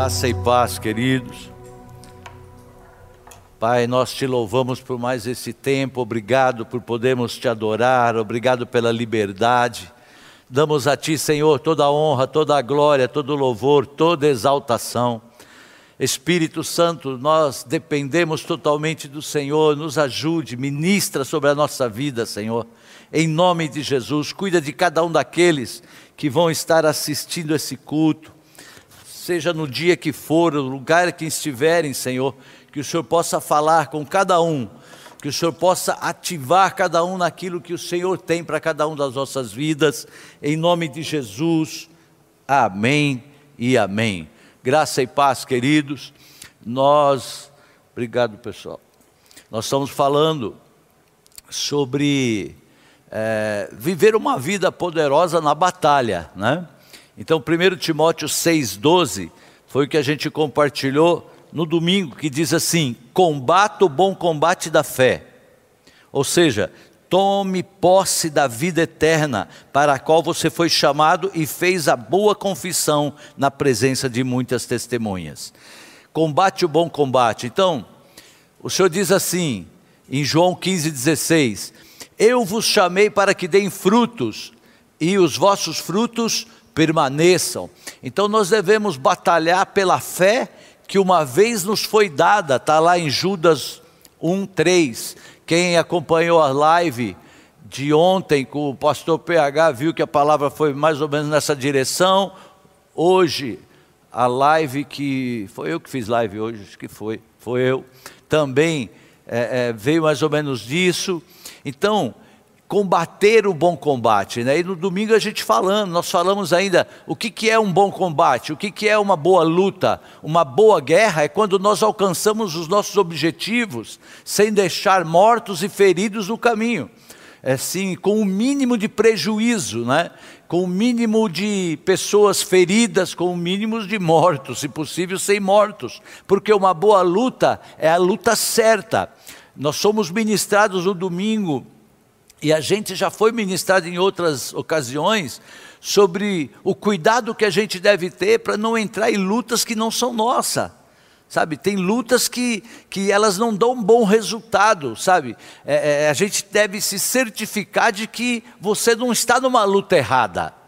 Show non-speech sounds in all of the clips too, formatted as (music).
Graça e paz, queridos. Pai, nós te louvamos por mais esse tempo, obrigado por podermos te adorar, obrigado pela liberdade. Damos a Ti, Senhor, toda a honra, toda a glória, todo o louvor, toda a exaltação. Espírito Santo, nós dependemos totalmente do Senhor, nos ajude, ministra sobre a nossa vida, Senhor. Em nome de Jesus, cuida de cada um daqueles que vão estar assistindo esse culto seja no dia que for, no lugar que estiverem, Senhor, que o Senhor possa falar com cada um, que o Senhor possa ativar cada um naquilo que o Senhor tem para cada um das nossas vidas, em nome de Jesus, amém e amém. Graça e paz, queridos, nós, obrigado pessoal, nós estamos falando sobre é, viver uma vida poderosa na batalha, né? Então, 1 Timóteo 6,12 foi o que a gente compartilhou no domingo, que diz assim: combata o bom combate da fé. Ou seja, tome posse da vida eterna, para a qual você foi chamado e fez a boa confissão na presença de muitas testemunhas. Combate o bom combate. Então, o Senhor diz assim, em João 15,16: Eu vos chamei para que deem frutos, e os vossos frutos permaneçam. Então nós devemos batalhar pela fé que uma vez nos foi dada, está lá em Judas 1,3. Quem acompanhou a live de ontem com o pastor PH viu que a palavra foi mais ou menos nessa direção. Hoje, a live que. Foi eu que fiz live hoje, acho que foi, foi eu. Também é, é, veio mais ou menos disso. Então, combater o bom combate. Né? E no domingo a gente falando, nós falamos ainda o que, que é um bom combate, o que, que é uma boa luta. Uma boa guerra é quando nós alcançamos os nossos objetivos sem deixar mortos e feridos no caminho. Assim, com o mínimo de prejuízo, né? com o mínimo de pessoas feridas, com o mínimo de mortos, se possível sem mortos, porque uma boa luta é a luta certa. Nós somos ministrados no domingo e a gente já foi ministrado em outras ocasiões sobre o cuidado que a gente deve ter para não entrar em lutas que não são nossa. Sabe, tem lutas que, que elas não dão um bom resultado, sabe? É, é, a gente deve se certificar de que você não está numa luta errada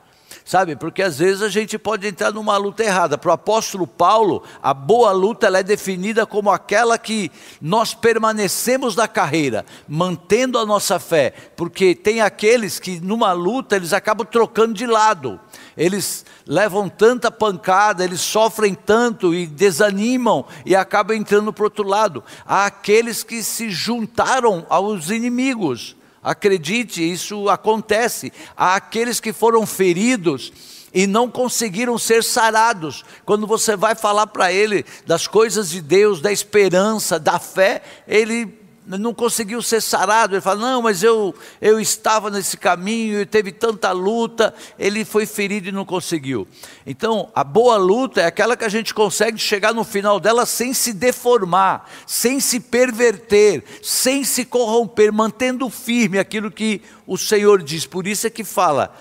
sabe? Porque às vezes a gente pode entrar numa luta errada. Para o apóstolo Paulo, a boa luta é definida como aquela que nós permanecemos na carreira, mantendo a nossa fé, porque tem aqueles que numa luta eles acabam trocando de lado. Eles levam tanta pancada, eles sofrem tanto e desanimam e acabam entrando para o outro lado. Há aqueles que se juntaram aos inimigos Acredite, isso acontece. Há aqueles que foram feridos e não conseguiram ser sarados. Quando você vai falar para ele das coisas de Deus, da esperança, da fé, ele não conseguiu ser sarado. Ele fala: Não, mas eu, eu estava nesse caminho e teve tanta luta. Ele foi ferido e não conseguiu. Então, a boa luta é aquela que a gente consegue chegar no final dela sem se deformar, sem se perverter, sem se corromper, mantendo firme aquilo que o Senhor diz. Por isso é que fala: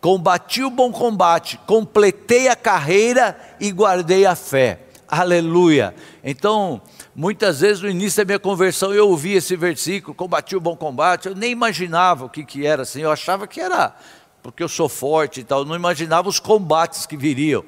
Combati o bom combate, completei a carreira e guardei a fé. Aleluia. Então, Muitas vezes no início da minha conversão eu ouvi esse versículo, combati o bom combate, eu nem imaginava o que, que era assim, eu achava que era porque eu sou forte e tal, não imaginava os combates que viriam.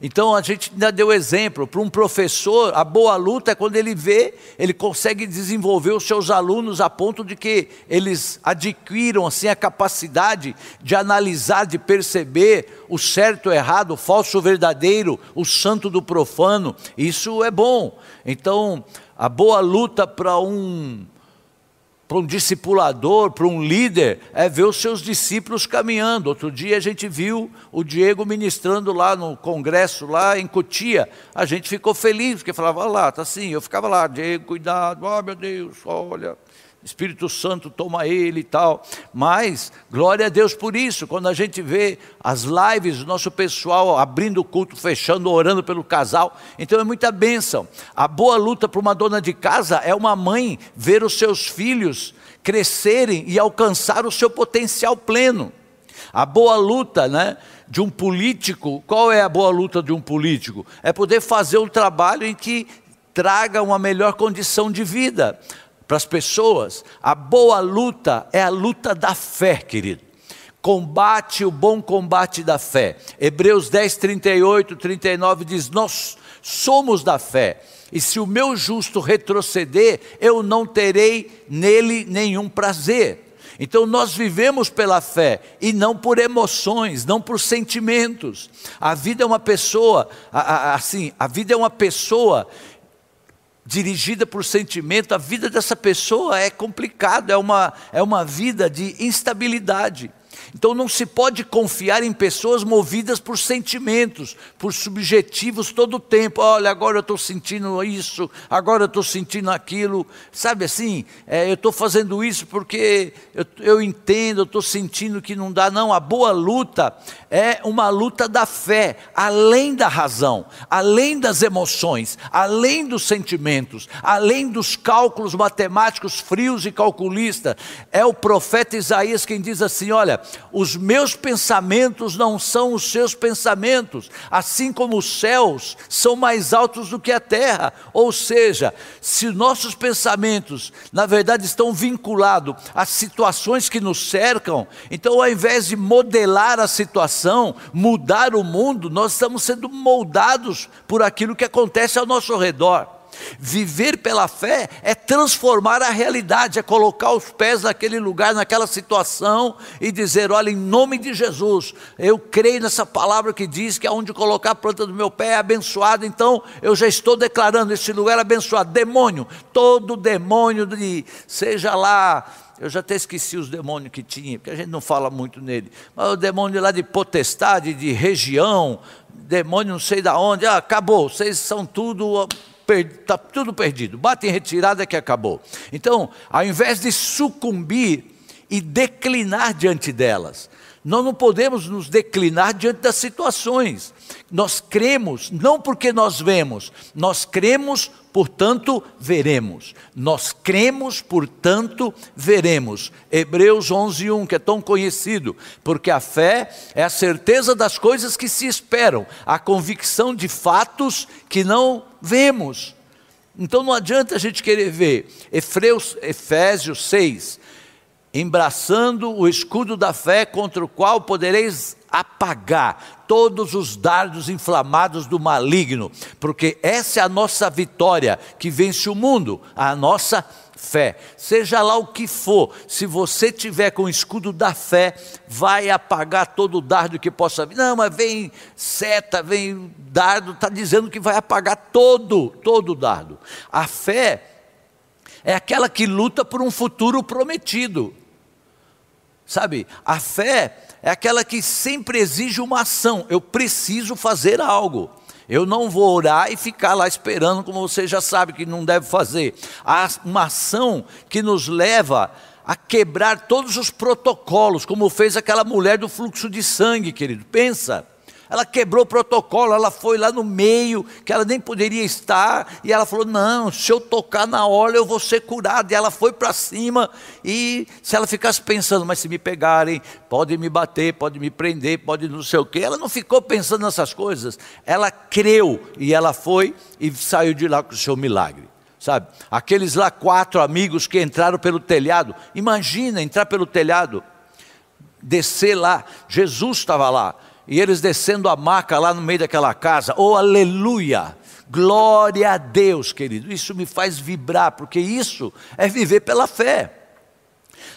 Então a gente ainda deu exemplo, para um professor, a boa luta é quando ele vê, ele consegue desenvolver os seus alunos a ponto de que eles adquiram assim a capacidade de analisar, de perceber o certo, o errado, o falso, o verdadeiro, o santo do profano. Isso é bom. Então, a boa luta para um para um discipulador, para um líder, é ver os seus discípulos caminhando. Outro dia a gente viu o Diego ministrando lá no congresso, lá em Cotia. A gente ficou feliz, porque falava, lá, tá assim. Eu ficava lá, Diego, cuidado, oh meu Deus, olha. Espírito Santo toma ele e tal. Mas, glória a Deus por isso, quando a gente vê as lives do nosso pessoal abrindo o culto, fechando, orando pelo casal, então é muita bênção. A boa luta para uma dona de casa é uma mãe ver os seus filhos crescerem e alcançar o seu potencial pleno. A boa luta, né? de um político, qual é a boa luta de um político? É poder fazer um trabalho em que traga uma melhor condição de vida para as pessoas. A boa luta é a luta da fé, querido. Combate o bom combate da fé. Hebreus 10, 38, 39 diz: Nós somos da fé, e se o meu justo retroceder, eu não terei nele nenhum prazer. Então nós vivemos pela fé e não por emoções, não por sentimentos. A vida é uma pessoa, assim, a vida é uma pessoa dirigida por sentimento, a vida dessa pessoa é complicada, é uma, é uma vida de instabilidade. Então não se pode confiar em pessoas movidas por sentimentos, por subjetivos todo o tempo. Olha, agora eu estou sentindo isso, agora eu estou sentindo aquilo. Sabe assim, é, eu estou fazendo isso porque eu, eu entendo, eu estou sentindo que não dá. Não, a boa luta é uma luta da fé, além da razão, além das emoções, além dos sentimentos, além dos cálculos matemáticos frios e calculistas. É o profeta Isaías quem diz assim: olha, os meus pensamentos não são os seus pensamentos, assim como os céus são mais altos do que a terra. Ou seja, se nossos pensamentos, na verdade, estão vinculados às situações que nos cercam, então ao invés de modelar a situação, mudar o mundo, nós estamos sendo moldados por aquilo que acontece ao nosso redor. Viver pela fé é transformar a realidade, é colocar os pés naquele lugar, naquela situação e dizer: olha, em nome de Jesus, eu creio nessa palavra que diz que aonde colocar a planta do meu pé é abençoado, então eu já estou declarando esse lugar abençoado. Demônio, todo demônio de, seja lá eu já até esqueci os demônios que tinha, porque a gente não fala muito nele. Mas o demônio lá de potestade, de região, demônio não sei da onde, ah, acabou, vocês são tudo está tudo perdido, bate em retirada que acabou. Então, ao invés de sucumbir e declinar diante delas, nós não podemos nos declinar diante das situações. Nós cremos, não porque nós vemos, nós cremos, portanto veremos. Nós cremos, portanto veremos. Hebreus 11:1, que é tão conhecido, porque a fé é a certeza das coisas que se esperam, a convicção de fatos que não vemos. Então não adianta a gente querer ver. Efreus, Efésios 6, embraçando o escudo da fé contra o qual podereis apagar todos os dardos inflamados do maligno, porque essa é a nossa vitória que vence o mundo, a nossa fé. Seja lá o que for, se você tiver com o escudo da fé, vai apagar todo o dardo que possa vir. Não, mas vem seta, vem dardo, está dizendo que vai apagar todo, todo o dardo. A fé é aquela que luta por um futuro prometido. Sabe, a fé é aquela que sempre exige uma ação. Eu preciso fazer algo. Eu não vou orar e ficar lá esperando, como você já sabe que não deve fazer. Há uma ação que nos leva a quebrar todos os protocolos, como fez aquela mulher do fluxo de sangue, querido. Pensa. Ela quebrou o protocolo, ela foi lá no meio, que ela nem poderia estar, e ela falou: Não, se eu tocar na orla eu vou ser curada. E ela foi para cima, e se ela ficasse pensando, mas se me pegarem, pode me bater, pode me prender, pode não sei o quê. Ela não ficou pensando nessas coisas, ela creu, e ela foi e saiu de lá com o seu milagre. Sabe, aqueles lá quatro amigos que entraram pelo telhado, imagina entrar pelo telhado, descer lá, Jesus estava lá, e eles descendo a maca lá no meio daquela casa, oh aleluia, glória a Deus, querido, isso me faz vibrar, porque isso é viver pela fé.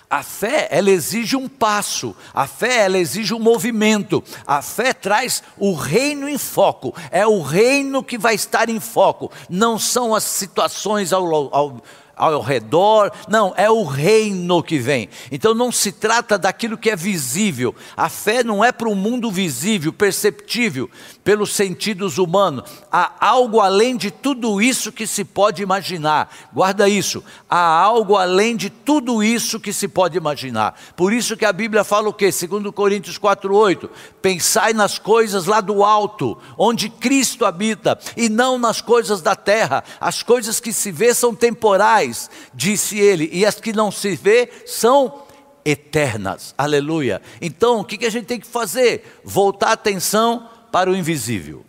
A fé, ela exige um passo, a fé, ela exige um movimento, a fé traz o reino em foco, é o reino que vai estar em foco, não são as situações ao, ao ao redor, não, é o reino que vem. Então não se trata daquilo que é visível. A fé não é para o mundo visível, perceptível pelos sentidos humanos. Há algo além de tudo isso que se pode imaginar. Guarda isso. Há algo além de tudo isso que se pode imaginar. Por isso que a Bíblia fala o quê? Segundo Coríntios 4:8, pensai nas coisas lá do alto, onde Cristo habita, e não nas coisas da terra. As coisas que se vê são temporais disse ele, e as que não se vê são eternas. Aleluia. Então, o que a gente tem que fazer? Voltar a atenção para o invisível.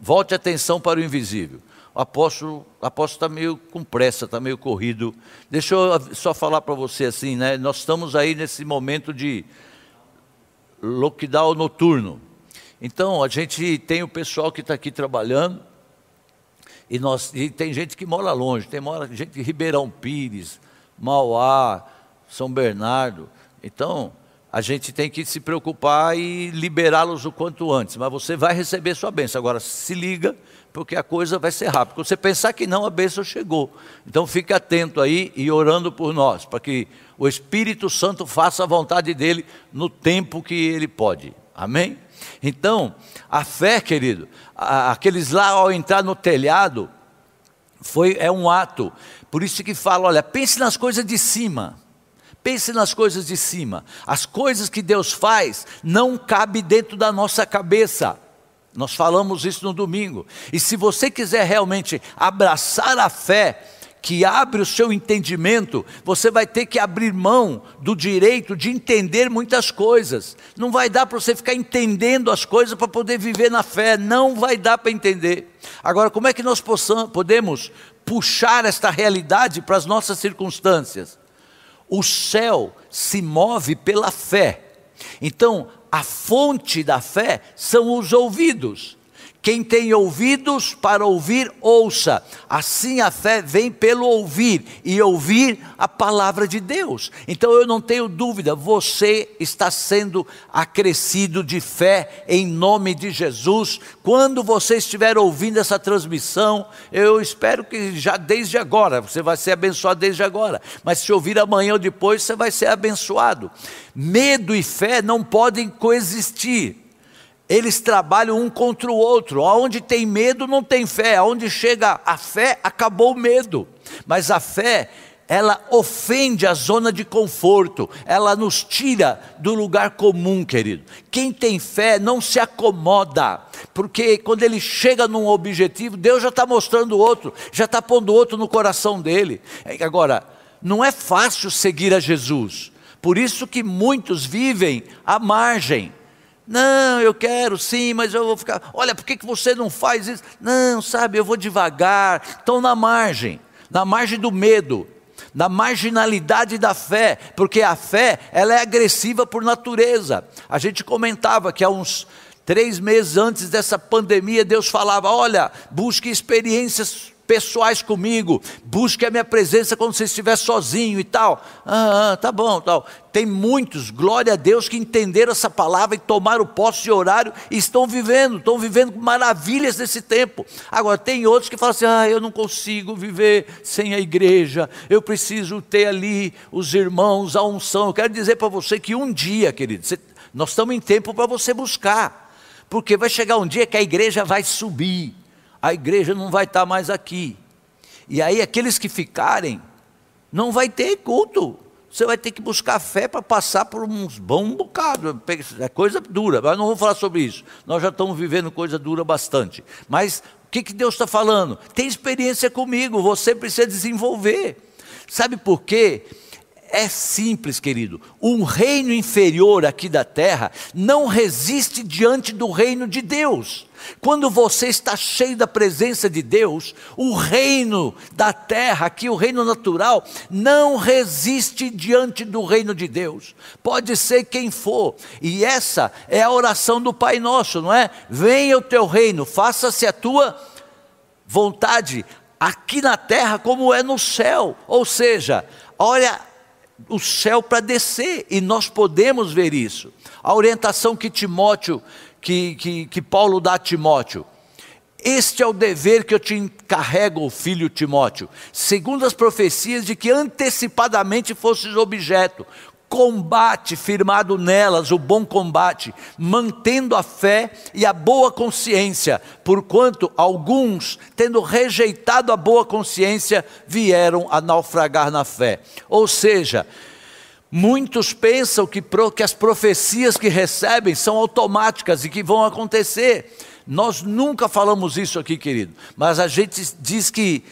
Volte a atenção para o invisível. O apóstolo está meio com pressa, está meio corrido. Deixa eu só falar para você assim, né? Nós estamos aí nesse momento de lockdown noturno. Então, a gente tem o pessoal que está aqui trabalhando, e, nós, e tem gente que mora longe, tem mora, gente de Ribeirão Pires, Mauá, São Bernardo. Então, a gente tem que se preocupar e liberá-los o quanto antes. Mas você vai receber sua bênção. Agora, se liga, porque a coisa vai ser rápida. Quando você pensar que não, a bênção chegou. Então, fique atento aí e orando por nós, para que o Espírito Santo faça a vontade dele no tempo que ele pode. Amém? Então, a fé, querido, aqueles lá ao entrar no telhado, foi, é um ato. Por isso que fala, olha, pense nas coisas de cima. Pense nas coisas de cima. As coisas que Deus faz não cabe dentro da nossa cabeça. Nós falamos isso no domingo. E se você quiser realmente abraçar a fé, que abre o seu entendimento, você vai ter que abrir mão do direito de entender muitas coisas. Não vai dar para você ficar entendendo as coisas para poder viver na fé, não vai dar para entender. Agora, como é que nós possamos, podemos puxar esta realidade para as nossas circunstâncias? O céu se move pela fé. Então, a fonte da fé são os ouvidos. Quem tem ouvidos para ouvir, ouça. Assim a fé vem pelo ouvir e ouvir a palavra de Deus. Então eu não tenho dúvida, você está sendo acrescido de fé em nome de Jesus. Quando você estiver ouvindo essa transmissão, eu espero que já desde agora, você vai ser abençoado desde agora. Mas se ouvir amanhã ou depois, você vai ser abençoado. Medo e fé não podem coexistir eles trabalham um contra o outro. Onde tem medo, não tem fé. Onde chega a fé, acabou o medo. Mas a fé, ela ofende a zona de conforto, ela nos tira do lugar comum, querido. Quem tem fé não se acomoda, porque quando ele chega num objetivo, Deus já está mostrando outro, já está pondo outro no coração dele. Agora, não é fácil seguir a Jesus, por isso que muitos vivem à margem não, eu quero sim, mas eu vou ficar. Olha, por que, que você não faz isso? Não, sabe, eu vou devagar. Estão na margem, na margem do medo, na marginalidade da fé, porque a fé ela é agressiva por natureza. A gente comentava que há uns três meses antes dessa pandemia, Deus falava: olha, busque experiências pessoais comigo, busque a minha presença quando você estiver sozinho e tal. Ah, ah, tá bom, tal. Tem muitos, glória a Deus, que entenderam essa palavra e tomaram posse de horário e estão vivendo, estão vivendo maravilhas desse tempo. Agora, tem outros que falam assim: ah, eu não consigo viver sem a igreja, eu preciso ter ali os irmãos, a unção. Eu quero dizer para você que um dia, querido, você, nós estamos em tempo para você buscar, porque vai chegar um dia que a igreja vai subir a igreja não vai estar mais aqui. E aí aqueles que ficarem, não vai ter culto. Você vai ter que buscar fé para passar por uns bom bocado. É coisa dura, mas não vou falar sobre isso. Nós já estamos vivendo coisa dura bastante. Mas o que, que Deus está falando? Tem experiência comigo, você precisa desenvolver. Sabe por quê? É simples, querido. Um reino inferior aqui da terra não resiste diante do reino de Deus. Quando você está cheio da presença de Deus, o reino da terra, aqui o reino natural, não resiste diante do reino de Deus. Pode ser quem for. E essa é a oração do Pai Nosso, não é? Venha o teu reino, faça-se a tua vontade aqui na terra como é no céu. Ou seja, olha o céu para descer e nós podemos ver isso. A orientação que Timóteo que, que, que Paulo dá a Timóteo. Este é o dever que eu te encarrego, filho Timóteo, segundo as profecias de que antecipadamente fosses objeto. Combate firmado nelas o bom combate, mantendo a fé e a boa consciência, porquanto alguns, tendo rejeitado a boa consciência, vieram a naufragar na fé. Ou seja, Muitos pensam que, que as profecias que recebem são automáticas e que vão acontecer. Nós nunca falamos isso aqui, querido, mas a gente diz que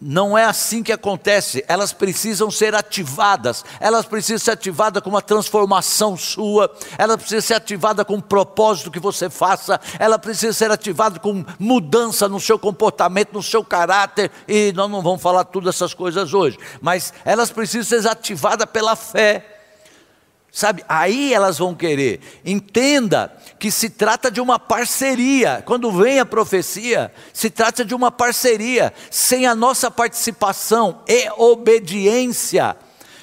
não é assim que acontece, elas precisam ser ativadas, elas precisam ser ativadas com uma transformação sua, ela precisa ser ativada com um propósito que você faça, ela precisa ser ativada com mudança no seu comportamento, no seu caráter, e nós não vamos falar todas essas coisas hoje, mas elas precisam ser ativadas pela fé. Sabe, aí elas vão querer. Entenda que se trata de uma parceria. Quando vem a profecia, se trata de uma parceria. Sem a nossa participação e obediência,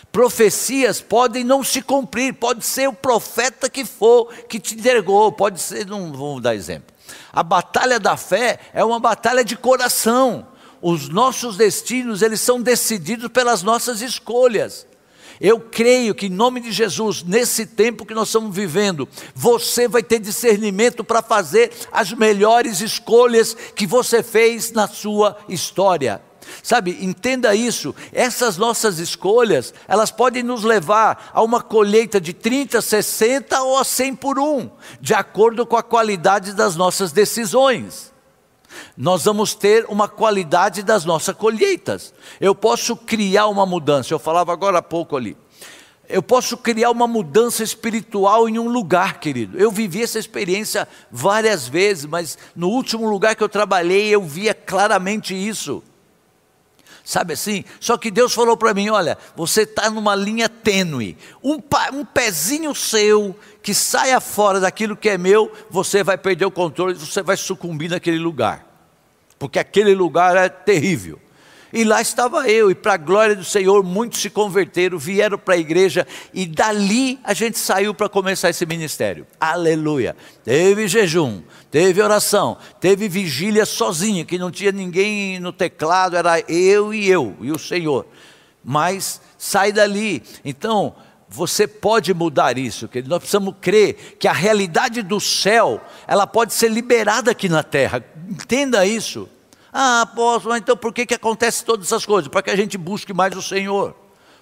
profecias podem não se cumprir. Pode ser o profeta que for que te entregou, pode ser, não vamos dar exemplo. A batalha da fé é uma batalha de coração. Os nossos destinos, eles são decididos pelas nossas escolhas. Eu creio que em nome de Jesus, nesse tempo que nós estamos vivendo, você vai ter discernimento para fazer as melhores escolhas que você fez na sua história. Sabe, entenda isso, essas nossas escolhas, elas podem nos levar a uma colheita de 30, 60 ou a 100 por um, de acordo com a qualidade das nossas decisões nós vamos ter uma qualidade das nossas colheitas. Eu posso criar uma mudança, eu falava agora há pouco ali. Eu posso criar uma mudança espiritual em um lugar, querido. Eu vivi essa experiência várias vezes, mas no último lugar que eu trabalhei, eu via claramente isso. Sabe assim? Só que Deus falou para mim: olha, você está numa linha tênue. Um, um pezinho seu que saia fora daquilo que é meu, você vai perder o controle, você vai sucumbir naquele lugar porque aquele lugar é terrível. E lá estava eu, e para a glória do Senhor, muitos se converteram, vieram para a igreja, e dali a gente saiu para começar esse ministério. Aleluia! Teve jejum, teve oração, teve vigília sozinho, que não tinha ninguém no teclado, era eu e eu, e o Senhor. Mas sai dali. Então, você pode mudar isso, querido. Nós precisamos crer que a realidade do céu, ela pode ser liberada aqui na terra. Entenda isso. Ah, apóstolo, então por que, que acontece todas essas coisas? Para que a gente busque mais o Senhor,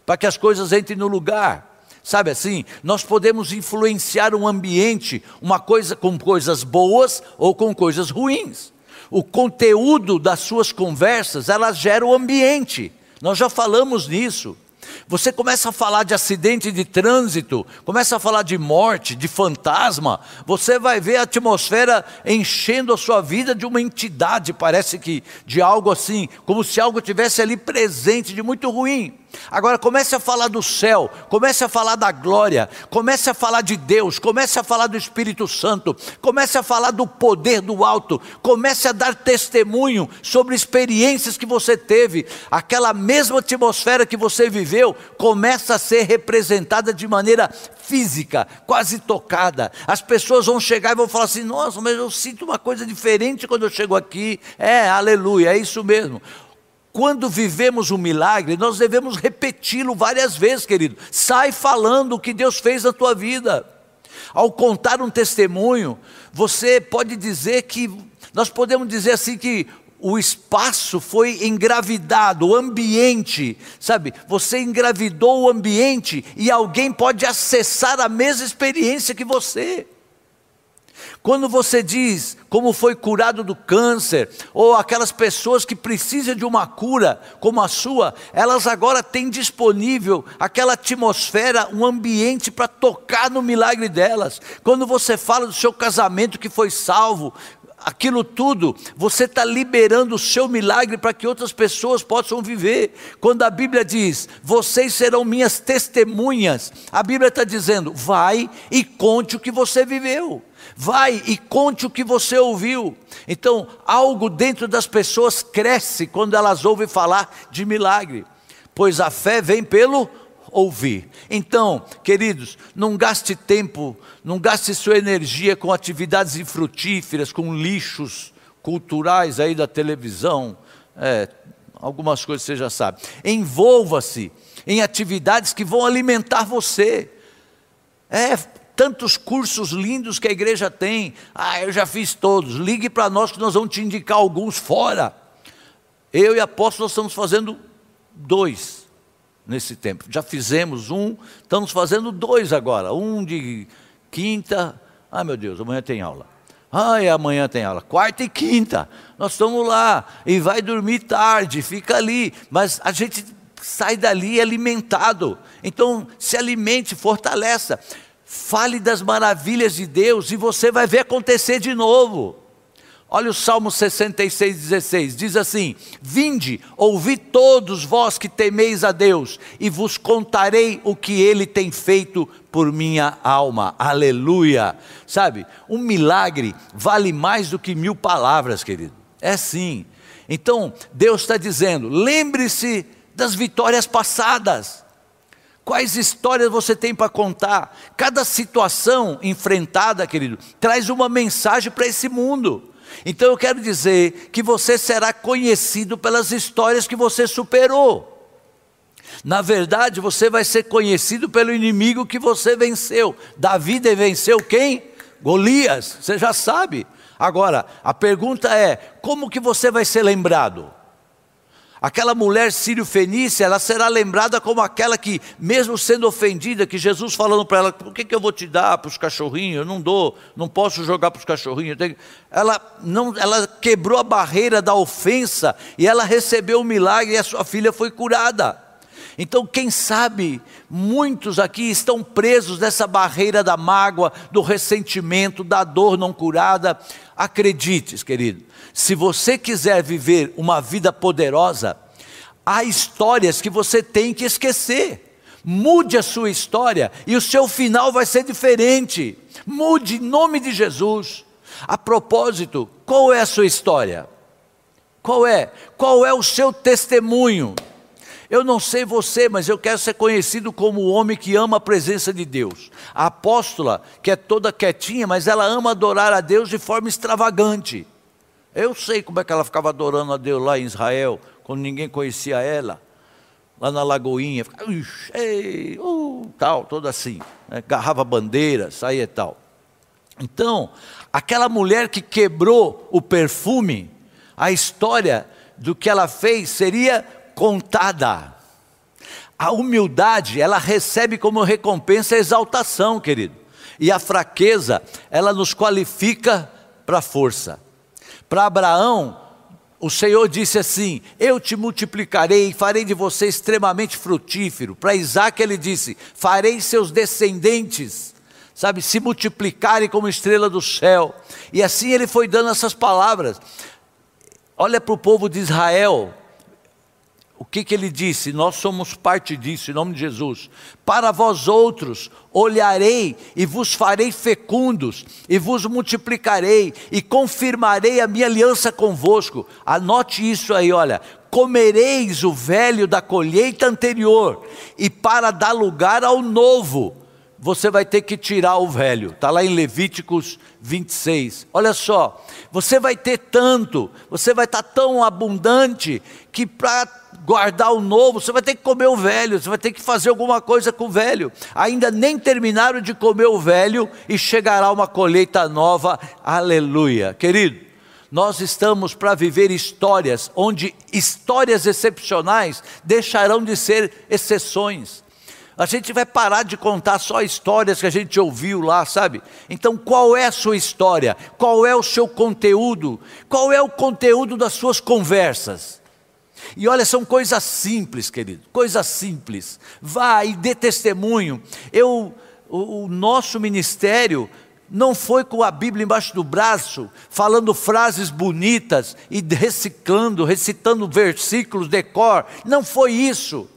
para que as coisas entrem no lugar. Sabe assim, nós podemos influenciar um ambiente, uma coisa com coisas boas ou com coisas ruins. O conteúdo das suas conversas, elas geram o ambiente. Nós já falamos nisso. Você começa a falar de acidente de trânsito, começa a falar de morte, de fantasma, você vai ver a atmosfera enchendo a sua vida de uma entidade, parece que de algo assim, como se algo tivesse ali presente de muito ruim. Agora comece a falar do céu, comece a falar da glória, comece a falar de Deus, comece a falar do Espírito Santo, comece a falar do poder do alto, comece a dar testemunho sobre experiências que você teve, aquela mesma atmosfera que você viveu, começa a ser representada de maneira física, quase tocada. As pessoas vão chegar e vão falar assim: "Nossa, mas eu sinto uma coisa diferente quando eu chego aqui". É, aleluia, é isso mesmo. Quando vivemos um milagre, nós devemos repeti-lo várias vezes, querido. Sai falando o que Deus fez na tua vida. Ao contar um testemunho, você pode dizer que, nós podemos dizer assim que o espaço foi engravidado, o ambiente, sabe? Você engravidou o ambiente e alguém pode acessar a mesma experiência que você. Quando você diz como foi curado do câncer, ou aquelas pessoas que precisam de uma cura como a sua, elas agora têm disponível aquela atmosfera, um ambiente para tocar no milagre delas. Quando você fala do seu casamento que foi salvo, aquilo tudo, você está liberando o seu milagre para que outras pessoas possam viver. Quando a Bíblia diz, vocês serão minhas testemunhas, a Bíblia está dizendo, vai e conte o que você viveu. Vai e conte o que você ouviu. Então, algo dentro das pessoas cresce quando elas ouvem falar de milagre, pois a fé vem pelo ouvir. Então, queridos, não gaste tempo, não gaste sua energia com atividades infrutíferas, com lixos culturais aí da televisão, é, algumas coisas você já sabe. Envolva-se em atividades que vão alimentar você. É, tantos cursos lindos que a igreja tem. Ah, eu já fiz todos. Ligue para nós que nós vamos te indicar alguns fora. Eu e apóstolo estamos fazendo dois nesse tempo. Já fizemos um, estamos fazendo dois agora. Um de quinta. Ah, meu Deus, amanhã tem aula. Ai, amanhã tem aula. Quarta e quinta, nós estamos lá e vai dormir tarde, fica ali. Mas a gente sai dali alimentado. Então, se alimente, fortaleça. Fale das maravilhas de Deus e você vai ver acontecer de novo. Olha o Salmo 66, 16: diz assim: Vinde, ouvi todos vós que temeis a Deus, e vos contarei o que ele tem feito por minha alma. Aleluia. Sabe, um milagre vale mais do que mil palavras, querido. É sim. Então, Deus está dizendo: lembre-se das vitórias passadas. Quais histórias você tem para contar? Cada situação enfrentada, querido, traz uma mensagem para esse mundo. Então eu quero dizer que você será conhecido pelas histórias que você superou. Na verdade, você vai ser conhecido pelo inimigo que você venceu. Davi venceu quem? Golias, você já sabe. Agora, a pergunta é: como que você vai ser lembrado? Aquela mulher sírio-fenícia, ela será lembrada como aquela que, mesmo sendo ofendida, que Jesus falando para ela, por que, que eu vou te dar para os cachorrinhos? Eu não dou, não posso jogar para os cachorrinhos. Ela, não, ela quebrou a barreira da ofensa e ela recebeu o milagre e a sua filha foi curada. Então, quem sabe, muitos aqui estão presos nessa barreira da mágoa, do ressentimento, da dor não curada. Acredite, querido, se você quiser viver uma vida poderosa, há histórias que você tem que esquecer. Mude a sua história e o seu final vai ser diferente. Mude em nome de Jesus. A propósito, qual é a sua história? Qual é? Qual é o seu testemunho? Eu não sei você, mas eu quero ser conhecido como o homem que ama a presença de Deus. A apóstola, que é toda quietinha, mas ela ama adorar a Deus de forma extravagante. Eu sei como é que ela ficava adorando a Deus lá em Israel, quando ninguém conhecia ela, lá na Lagoinha, ficava, ei, uh, tal, toda assim, né? garrava bandeira, saía e tal. Então, aquela mulher que quebrou o perfume, a história do que ela fez seria contada. A humildade, ela recebe como recompensa a exaltação, querido. E a fraqueza, ela nos qualifica para força. Para Abraão, o Senhor disse assim: Eu te multiplicarei e farei de você extremamente frutífero. Para Isaac, ele disse: Farei seus descendentes, sabe, se multiplicarem como estrela do céu. E assim ele foi dando essas palavras. Olha para o povo de Israel, o que, que ele disse? Nós somos parte disso, em nome de Jesus. Para vós outros olharei e vos farei fecundos, e vos multiplicarei, e confirmarei a minha aliança convosco. Anote isso aí, olha. Comereis o velho da colheita anterior, e para dar lugar ao novo, você vai ter que tirar o velho. Está lá em Levíticos 26. Olha só, você vai ter tanto, você vai estar tão abundante, que para guardar o novo, você vai ter que comer o velho, você vai ter que fazer alguma coisa com o velho. Ainda nem terminaram de comer o velho e chegará uma colheita nova, aleluia. Querido, nós estamos para viver histórias onde histórias excepcionais deixarão de ser exceções. A gente vai parar de contar só histórias que a gente ouviu lá, sabe? Então, qual é a sua história? Qual é o seu conteúdo? Qual é o conteúdo das suas conversas? E olha, são coisas simples, querido, coisas simples. Vá e dê testemunho. Eu, o, o nosso ministério não foi com a Bíblia embaixo do braço, falando frases bonitas e reciclando, recitando versículos de cor. Não foi isso.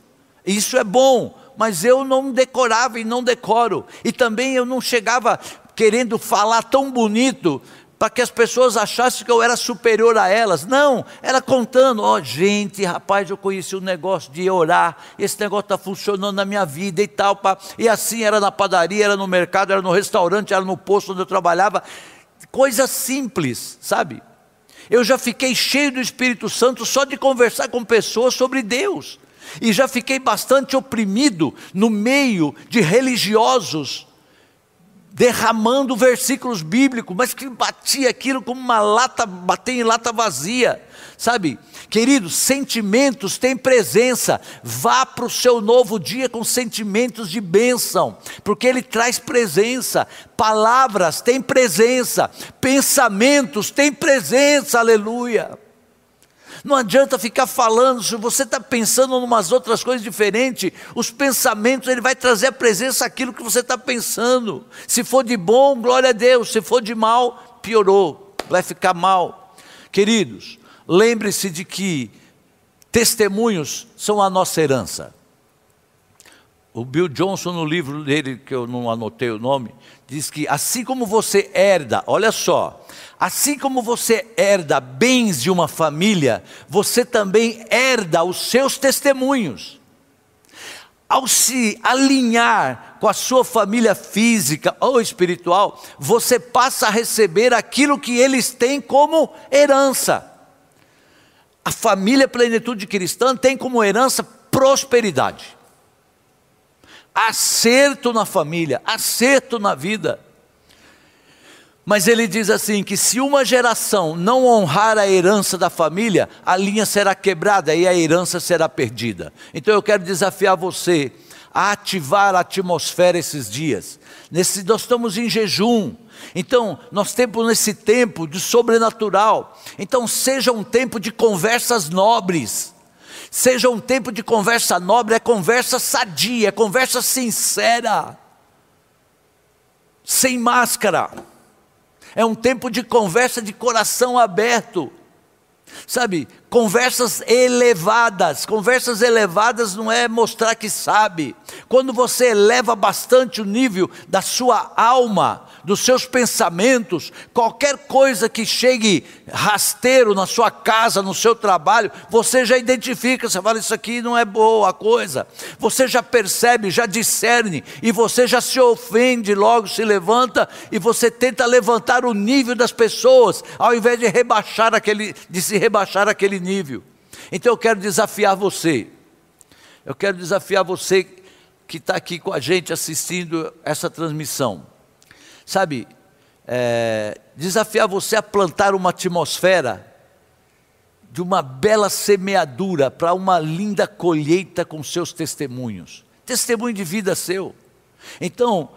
Isso é bom, mas eu não decorava e não decoro. E também eu não chegava querendo falar tão bonito para que as pessoas achassem que eu era superior a elas. Não, era contando, ó oh, gente, rapaz, eu conheci um negócio de orar, esse negócio está funcionando na minha vida e tal. Pá. E assim era na padaria, era no mercado, era no restaurante, era no posto onde eu trabalhava. Coisa simples, sabe? Eu já fiquei cheio do Espírito Santo só de conversar com pessoas sobre Deus. E já fiquei bastante oprimido no meio de religiosos derramando versículos bíblicos, mas que batia aquilo como uma lata, bater em lata vazia. Sabe, queridos, sentimentos têm presença. Vá para o seu novo dia com sentimentos de bênção, porque ele traz presença. Palavras têm presença, pensamentos têm presença, aleluia. Não adianta ficar falando, se você está pensando em umas outras coisas diferentes, os pensamentos, ele vai trazer a presença aquilo que você está pensando. Se for de bom, glória a Deus, se for de mal, piorou, vai ficar mal. Queridos, Lembre-se de que testemunhos são a nossa herança. O Bill Johnson, no livro dele, que eu não anotei o nome, diz que assim como você herda, olha só, assim como você herda bens de uma família, você também herda os seus testemunhos. Ao se alinhar com a sua família física ou espiritual, você passa a receber aquilo que eles têm como herança. A família Plenitude Cristã tem como herança prosperidade, acerto na família, acerto na vida. Mas ele diz assim: que se uma geração não honrar a herança da família, a linha será quebrada e a herança será perdida. Então eu quero desafiar você a ativar a atmosfera esses dias. Nesse, nós estamos em jejum, então, nós temos nesse tempo de sobrenatural. Então, seja um tempo de conversas nobres. Seja um tempo de conversa nobre, é conversa sadia, é conversa sincera. Sem máscara. É um tempo de conversa de coração aberto. Sabe, conversas elevadas. Conversas elevadas não é mostrar que sabe. Quando você eleva bastante o nível da sua alma, dos seus pensamentos, qualquer coisa que chegue rasteiro na sua casa, no seu trabalho, você já identifica, você fala, isso aqui não é boa coisa. Você já percebe, já discerne, e você já se ofende, logo se levanta, e você tenta levantar o nível das pessoas, ao invés de rebaixar aquele, de se rebaixar aquele nível. Então eu quero desafiar você, eu quero desafiar você que está aqui com a gente assistindo essa transmissão sabe, é, desafiar você a plantar uma atmosfera de uma bela semeadura para uma linda colheita com seus testemunhos. Testemunho de vida seu. Então,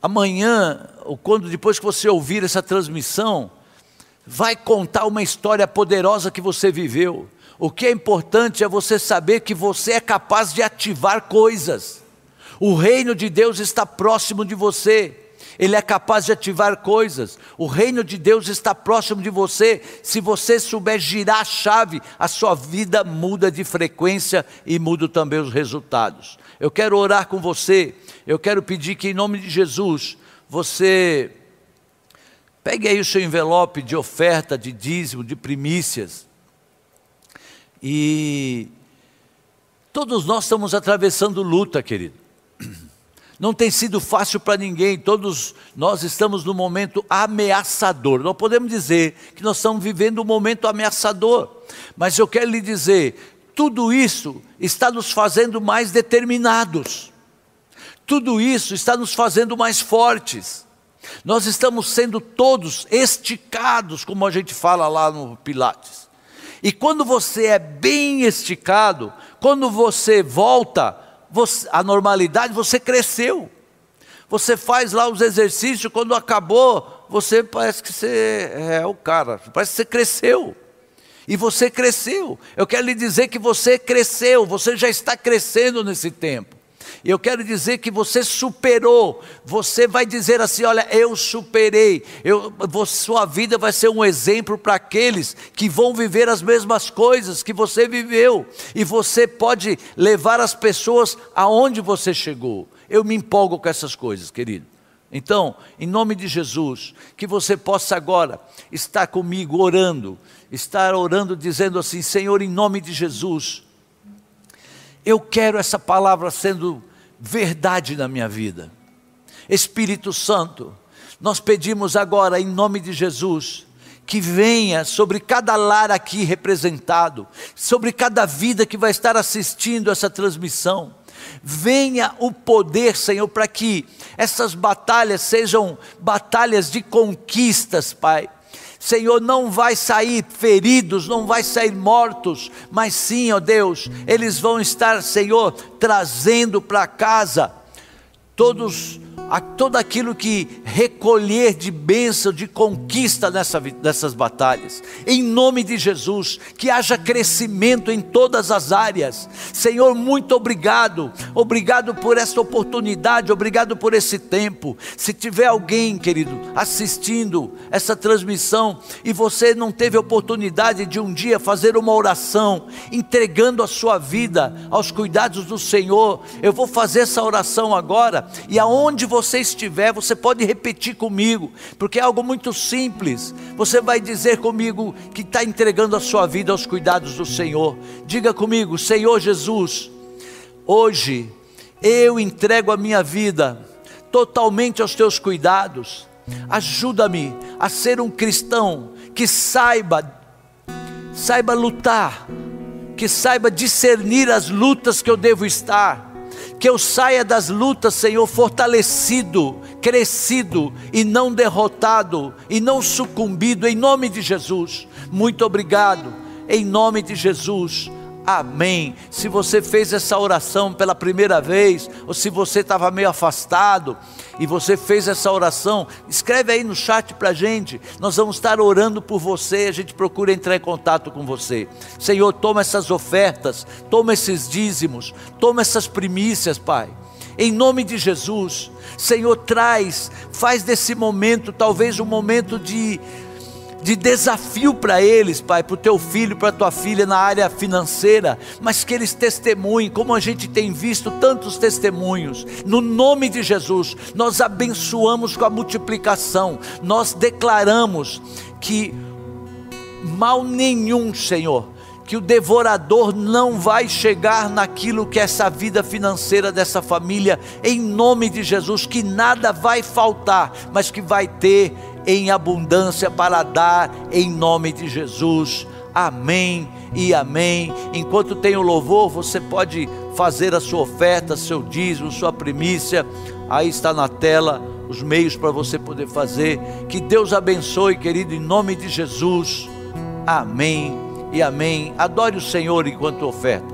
amanhã, ou quando depois que você ouvir essa transmissão, vai contar uma história poderosa que você viveu. O que é importante é você saber que você é capaz de ativar coisas. O reino de Deus está próximo de você. Ele é capaz de ativar coisas. O reino de Deus está próximo de você. Se você souber girar a chave, a sua vida muda de frequência e muda também os resultados. Eu quero orar com você. Eu quero pedir que, em nome de Jesus, você pegue aí o seu envelope de oferta, de dízimo, de primícias. E todos nós estamos atravessando luta, querido. (clears throat) Não tem sido fácil para ninguém, todos nós estamos num momento ameaçador. Não podemos dizer que nós estamos vivendo um momento ameaçador, mas eu quero lhe dizer: tudo isso está nos fazendo mais determinados, tudo isso está nos fazendo mais fortes. Nós estamos sendo todos esticados, como a gente fala lá no Pilates. E quando você é bem esticado, quando você volta você, a normalidade, você cresceu. Você faz lá os exercícios, quando acabou, você parece que você é o cara, parece que você cresceu. E você cresceu. Eu quero lhe dizer que você cresceu, você já está crescendo nesse tempo. Eu quero dizer que você superou. Você vai dizer assim: olha, eu superei. Eu, sua vida vai ser um exemplo para aqueles que vão viver as mesmas coisas que você viveu. E você pode levar as pessoas aonde você chegou. Eu me empolgo com essas coisas, querido. Então, em nome de Jesus, que você possa agora estar comigo orando, estar orando dizendo assim: Senhor, em nome de Jesus, eu quero essa palavra sendo verdade na minha vida. Espírito Santo, nós pedimos agora, em nome de Jesus, que venha sobre cada lar aqui representado, sobre cada vida que vai estar assistindo essa transmissão. Venha o poder, Senhor, para que essas batalhas sejam batalhas de conquistas, Pai Senhor, não vai sair feridos, não vai sair mortos, mas sim, ó Deus, eles vão estar, Senhor, trazendo para casa todos a todo aquilo que recolher de bênção, de conquista nessa, nessas batalhas. Em nome de Jesus, que haja crescimento em todas as áreas. Senhor, muito obrigado. Obrigado por esta oportunidade, obrigado por esse tempo. Se tiver alguém, querido, assistindo essa transmissão e você não teve oportunidade de um dia fazer uma oração, entregando a sua vida aos cuidados do Senhor, eu vou fazer essa oração agora e aonde você estiver, você pode repetir comigo, porque é algo muito simples. Você vai dizer comigo que está entregando a sua vida aos cuidados do Senhor. Diga comigo, Senhor Jesus, hoje eu entrego a minha vida totalmente aos teus cuidados. Ajuda-me a ser um cristão que saiba, saiba lutar, que saiba discernir as lutas que eu devo estar que eu saia das lutas, Senhor, fortalecido, crescido e não derrotado e não sucumbido, em nome de Jesus. Muito obrigado, em nome de Jesus. Amém. Se você fez essa oração pela primeira vez, ou se você estava meio afastado e você fez essa oração, escreve aí no chat para a gente. Nós vamos estar orando por você. A gente procura entrar em contato com você. Senhor, toma essas ofertas, toma esses dízimos, toma essas primícias, Pai. Em nome de Jesus, Senhor, traz, faz desse momento talvez um momento de de desafio para eles, Pai, para o teu filho, para a tua filha na área financeira, mas que eles testemunhem, como a gente tem visto tantos testemunhos, no nome de Jesus, nós abençoamos com a multiplicação, nós declaramos que mal nenhum, Senhor, que o devorador não vai chegar naquilo que é essa vida financeira dessa família, em nome de Jesus, que nada vai faltar, mas que vai ter em abundância para dar em nome de Jesus. Amém e amém. Enquanto tem o louvor, você pode fazer a sua oferta, seu dízimo, sua primícia. Aí está na tela os meios para você poder fazer. Que Deus abençoe, querido, em nome de Jesus. Amém e amém. Adore o Senhor enquanto oferta.